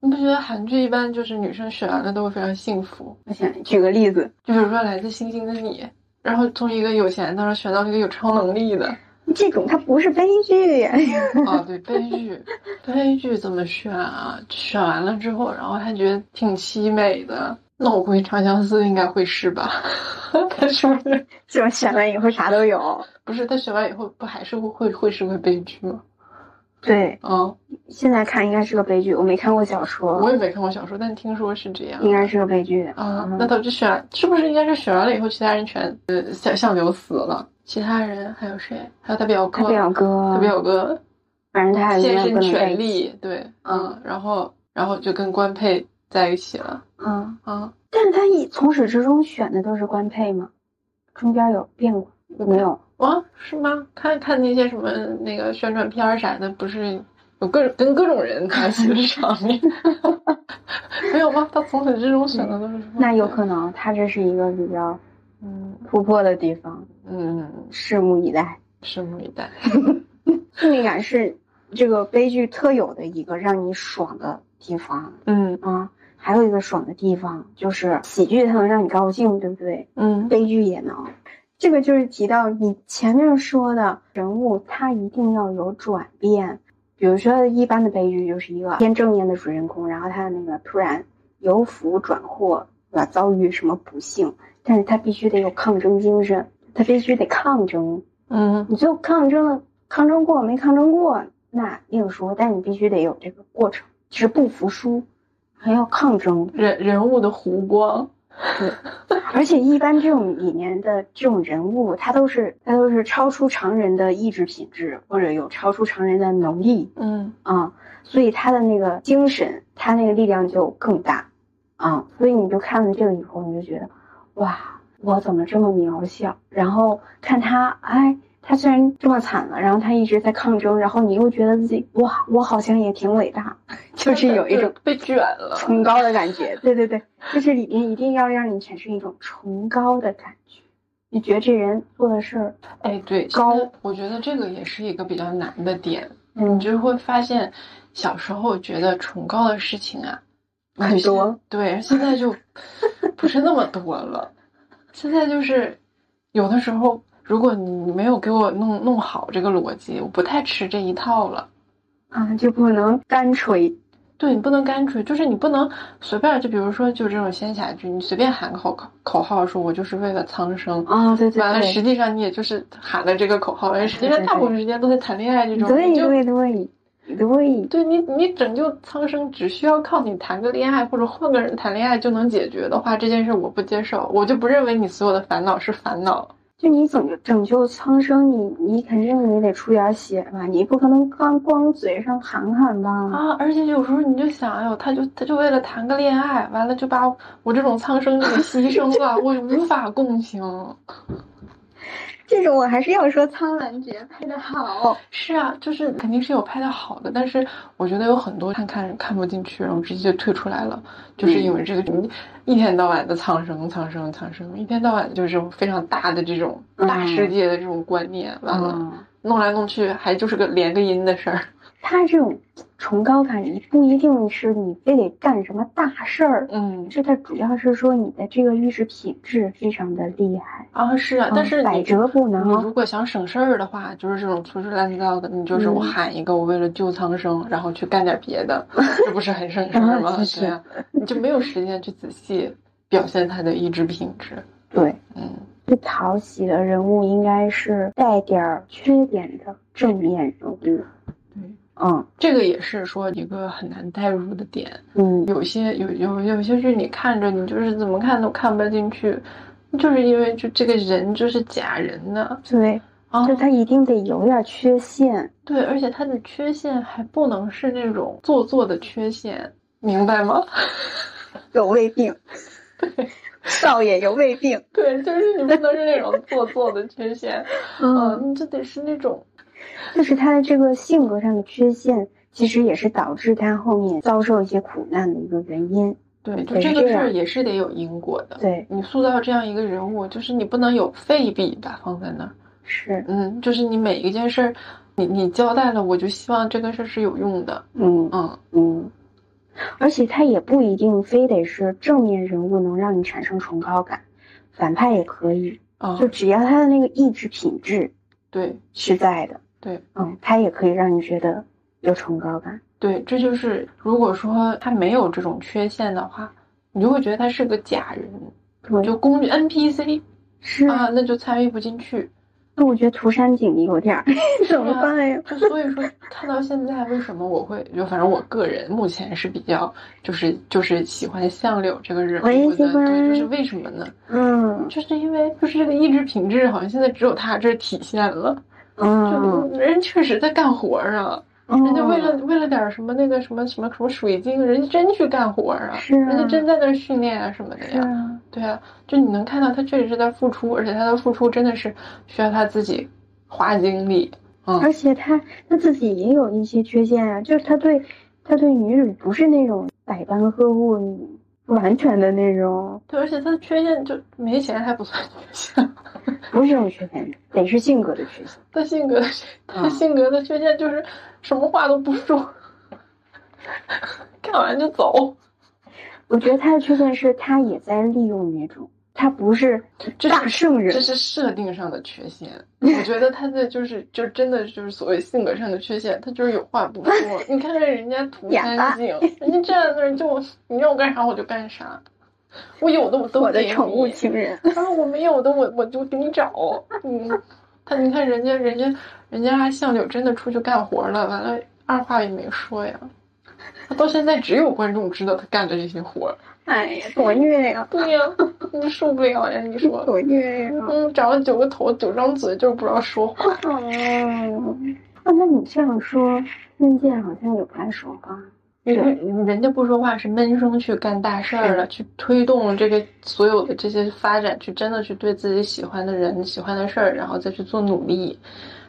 Speaker 1: 吗？
Speaker 2: 你不觉得韩剧一般就是女生选完了都会非常幸福？
Speaker 1: 我想举个例子，
Speaker 2: 就比如说《来自星星的你》，然后从一个有钱的选到一个有超能力的。
Speaker 1: 这种它不是悲剧呀。
Speaker 2: 哦，对，悲剧，悲剧怎么选啊？选完了之后，然后还觉得挺凄美的。那我估计《长相思》应该会是吧？他是不是？
Speaker 1: 这种选完以后啥都有。
Speaker 2: 不是他选完以后不还是会会会是个悲剧吗？
Speaker 1: 对，
Speaker 2: 嗯，
Speaker 1: 现在看应该是个悲剧，我没看过小说。
Speaker 2: 我也没看过小说，但听说是这样。
Speaker 1: 应该是个悲剧。
Speaker 2: 啊、
Speaker 1: 嗯。
Speaker 2: 那他就选是不是应该是选完了以后，其他人全呃相相柳死了，其他人还有谁？还有他表哥，
Speaker 1: 他表哥，
Speaker 2: 他表哥。
Speaker 1: 反正他还
Speaker 2: 献身
Speaker 1: 永远不能在
Speaker 2: 全。力，对，
Speaker 1: 嗯
Speaker 2: 嗯，然后然后就跟官配在一起了，
Speaker 1: 嗯，
Speaker 2: 啊，
Speaker 1: 但是他一从始至终选的都是官配吗？中间有变过没有？
Speaker 2: 啊，是吗？看看那些什么那个宣传片儿啥的，不是有各跟各种人在一起的场面，没有吗？他从始至终选的都是
Speaker 1: 那有可能他这是一个比较
Speaker 2: 嗯
Speaker 1: 突破的地方，
Speaker 2: 嗯，
Speaker 1: 拭目以待。
Speaker 2: 拭目以待。
Speaker 1: 宿命感是这个悲剧特有的一个让你爽的地方
Speaker 2: 嗯
Speaker 1: 啊。还有一个爽的地方就是喜剧它能让你高兴，对不对？
Speaker 2: 嗯
Speaker 1: 悲剧也能。这个就是提到你前面说的人物，他一定要有转变。比如说，一般的悲剧就是一个偏正面的主人公，然后他那个突然由福转祸，对吧？遭遇什么不幸，但是他必须得有抗争精神，他必须得抗争。
Speaker 2: 嗯
Speaker 1: 你最后抗争了，抗争过没抗争过，那另说，但你必须得有这个过程，就是不服输，还要抗争。
Speaker 2: 人人物的弧光，
Speaker 1: 对，而且一般这种里面的这种人物，他都是他都是超出常人的意志品质，或者有超出常人的能力
Speaker 2: 嗯
Speaker 1: 啊、所以他的那个精神，他那个力量就更大啊、所以你就看了这个以后，你就觉得，哇，我怎么这么渺小？然后看他，哎，他虽然这么惨了，然后他一直在抗争，然后你又觉得自己，哇，我好像也挺伟大，就是有一种
Speaker 2: 被卷了。
Speaker 1: 崇高的感觉。对对对，就是里面一定要让你产生一种崇高的感觉。你觉得这人做的事儿，
Speaker 2: 哎，对，
Speaker 1: 高
Speaker 2: 我觉得这个也是一个比较难的点。
Speaker 1: 嗯
Speaker 2: 你就会发现，小时候觉得崇高的事情啊，
Speaker 1: 很多，
Speaker 2: 对，现在就 不是那么多了。现在就是有的时候，如果你没有给我弄弄好这个逻辑，我不太吃这一套了。
Speaker 1: 啊，就不能干吹。
Speaker 2: 对你不能干吹，就是你不能随便就比如说就这种仙侠剧，你随便喊个口口口号说我就是为了苍生，
Speaker 1: 啊，对对
Speaker 2: 完了实，际上你也就是喊了这个口号，而实际上大部分时间都在谈恋爱这种，
Speaker 1: 对对对对，
Speaker 2: 对你，你拯救苍生只需要靠你谈个恋爱或者换个人谈恋爱就能解决的话，这件事我不接受，我就不认为你所有的烦恼是烦恼。
Speaker 1: 就你拯救拯救苍生，你你肯定你得出点血吧，你不可能光光嘴上喊喊吧？
Speaker 2: 啊！而且有时候你就想，哎呦，他就他就为了谈个恋爱，完了就把我这种苍生给牺牲了，我无法共情。
Speaker 1: 这种我还是要说苍兰诀拍的好。
Speaker 2: 是啊，就是肯定是有拍的好的，但是我觉得有很多看看看不进去，然后直接就退出来了，就是因为这个你一天到晚的苍生苍生苍生，一天到晚就是非常大的这种大世界的这种观念，完了
Speaker 1: 嗯，
Speaker 2: 弄来弄去还就是个连个音的事儿。
Speaker 1: 他这种崇高感，你不一定是你非得干什么大事儿，
Speaker 2: 嗯
Speaker 1: 这它主要是说你的这个意识品质非常的厉害，
Speaker 2: 啊是啊，但是
Speaker 1: 嗯百折不
Speaker 2: 你
Speaker 1: 挠。
Speaker 2: 如果想省事儿的话，就是这种粗制滥造的，你就是我
Speaker 1: 嗯
Speaker 2: 喊一个，我为了救苍生，然后去干点别的，这不是很省事儿吗？对啊，你就没有时间去仔细表现他的意志品质。
Speaker 1: 对，
Speaker 2: 嗯
Speaker 1: 最讨喜的人物应该是带点儿缺点的正面人物。
Speaker 2: 对，
Speaker 1: 嗯
Speaker 2: 这个也是说一个很难代入的点。
Speaker 1: 嗯
Speaker 2: 有些有有有些剧你看着你就是怎么看都看不进去，就是因为就这个人就是假人呢，
Speaker 1: 对，
Speaker 2: 啊
Speaker 1: 就他一定得有点缺陷。
Speaker 2: 对，而且他的缺陷还不能是那种做作的缺陷，明白吗？
Speaker 1: 有胃病，对少爷有胃病。
Speaker 2: 对，就是你不能是那种做作的缺陷，嗯、就得是那种，
Speaker 1: 就是他的这个性格上的缺陷，其实也是导致他后面遭受一些苦难的一个原因。
Speaker 2: 对，就
Speaker 1: 这
Speaker 2: 个事儿也是得有因果的。
Speaker 1: 对，
Speaker 2: 你塑造这样一个人物，就是你不能有废笔吧放在那儿，
Speaker 1: 是，
Speaker 2: 嗯，就是你每一件事儿，你你交代了，我就希望这个事儿是有用的，
Speaker 1: 嗯。
Speaker 2: 嗯，
Speaker 1: 嗯，而且他也不一定非得是正面人物能让你产生崇高感，反派也可以，
Speaker 2: 啊
Speaker 1: 就，只要他的那个意志品质
Speaker 2: 对。
Speaker 1: 是在的，
Speaker 2: 对
Speaker 1: 嗯，他也可以让你觉得有崇高感。
Speaker 2: 对，这就是如果说他没有这种缺陷的话，你就会觉得他是个假人，
Speaker 1: 对，
Speaker 2: 就工具 NPC
Speaker 1: 是
Speaker 2: 啊，那就参与不进去。
Speaker 1: 那我觉得涂山璟有点儿怎么办呀？
Speaker 2: 就所以说，看到现在，为什么我会就反正我个人目前是比较就是就是喜欢相柳这个人物
Speaker 1: 我也
Speaker 2: 的，
Speaker 1: 喜欢
Speaker 2: 对，就是为什么呢？
Speaker 1: 嗯
Speaker 2: 就是因为就是这个意志品质，好像现在只有他这儿体现了。
Speaker 1: 嗯，
Speaker 2: 就人确实在干活啊，人家为了
Speaker 1: 嗯
Speaker 2: 为了点什么那个什么什么什么水晶，人家真去干活啊，
Speaker 1: 是啊
Speaker 2: 人家真在那儿训练啊什么的呀。
Speaker 1: 啊，
Speaker 2: 对啊，就你能看到他确实是在付出，而且他的付出真的是需要他自己花精力。嗯，
Speaker 1: 而且他他自己也有一些缺陷啊，就是他对他对女主不是那种百般呵护、完全的那种，
Speaker 2: 对，而且他的缺陷就没钱还不算缺陷，
Speaker 1: 不是这种缺陷，得是性格的缺陷。
Speaker 2: 他性格的他性格的缺陷就是什么话都不说，看完就走。
Speaker 1: 我觉得他的缺陷是他也在利用女主，他不是
Speaker 2: 这是
Speaker 1: 大圣人
Speaker 2: 这。是设定上的缺陷。我觉得他的就是就真的就是所谓性格上的缺陷，他就是有话不说。你看看人家涂
Speaker 1: 哑巴
Speaker 2: 山璟，人家站在那儿就你让我干啥我就干啥，我有的我都
Speaker 1: 我的宠物情人，
Speaker 2: 啊，我没有的我我就给你找。嗯，他你看人家人家人家还向柳真的出去干活了，完了二话也没说呀。他 到现在只有观众知道他干的这些活儿。
Speaker 1: 哎呀，多虐呀，
Speaker 2: 对呀，你受不了呀！你说，
Speaker 1: 多虐呀！
Speaker 2: 嗯，长了九个头，九张嘴，就是不知道说话。
Speaker 1: 嗯，啊，那你这样说，任剑好像也不爱说话。
Speaker 2: 人人家不说话是闷声去干大事儿了，去推动这个所有的这些发展，去真的去对自己喜欢的人、喜欢的事儿，然后再去做努力。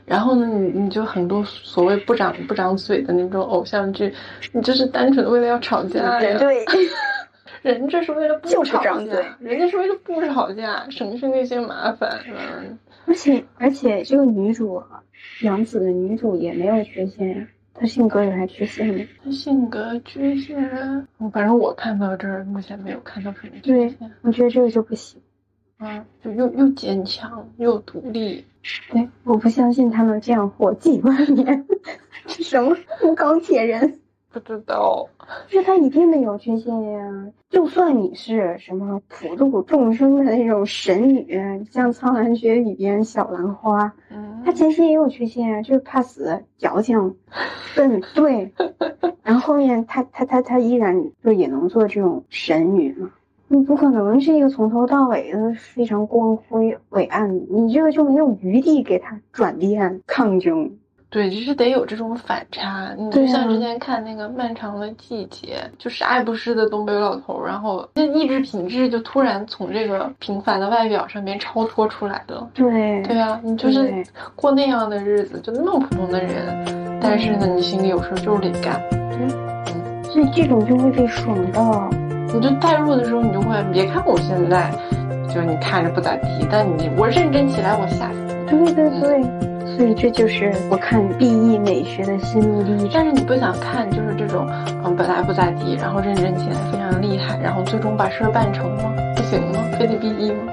Speaker 2: 然后呢，你你就很多所谓不长不长嘴的那种偶像剧，你就是单纯的为了要吵架呀。
Speaker 1: 对，
Speaker 2: 人这是为了不吵架人家是为了不吵架，省去那些麻烦。嗯，
Speaker 1: 而且而且这个女主杨紫的女主也没有缺陷呀，她性格有啥缺陷吗？
Speaker 2: 他性格缺陷，嗯反正我看到这儿，目前没有看到什么缺
Speaker 1: 对
Speaker 2: 陷。
Speaker 1: 我觉得这个就不行。
Speaker 2: 啊，就又又坚强又独立，
Speaker 1: 对，我不相信他能这样活几万年。这什么钢铁人？
Speaker 2: 不知道。
Speaker 1: 就是他一定得有缺陷呀。就算你是什么普度众生的那种神女，像《苍兰诀》里边小兰花，
Speaker 2: 嗯，
Speaker 1: 她前期也有缺陷啊，就是怕死、矫情、笨，对。然后后面她她她她依然就也能做这种神女嘛。你不可能是一个从头到尾的非常光辉伟岸，你这个就没有余地给他转变抗争。
Speaker 2: 对，就是得有这种反差。你就像之前看那个《漫长的季节》，就啥也不是的东北老头，然后那意志品质就突然从这个平凡的外表上面超脱出来了。
Speaker 1: 对
Speaker 2: 对啊，你就是过那样的日子，就那么普通的人，但是呢，你心里有事儿就是得干。
Speaker 1: 嗯所以这种就会被爽到。
Speaker 2: 你就代入的时候，你就会别看我现在，就是你看着不咋地，但你我认真起来，我吓死你。
Speaker 1: 对对对，所以这就是我看 B E 美学的心路历程。
Speaker 2: 但是你不想看，就是这种，嗯，本来不咋地，然后认真起来非常厉害，然后最终把事儿办成吗？不行吗？非得 B E 吗？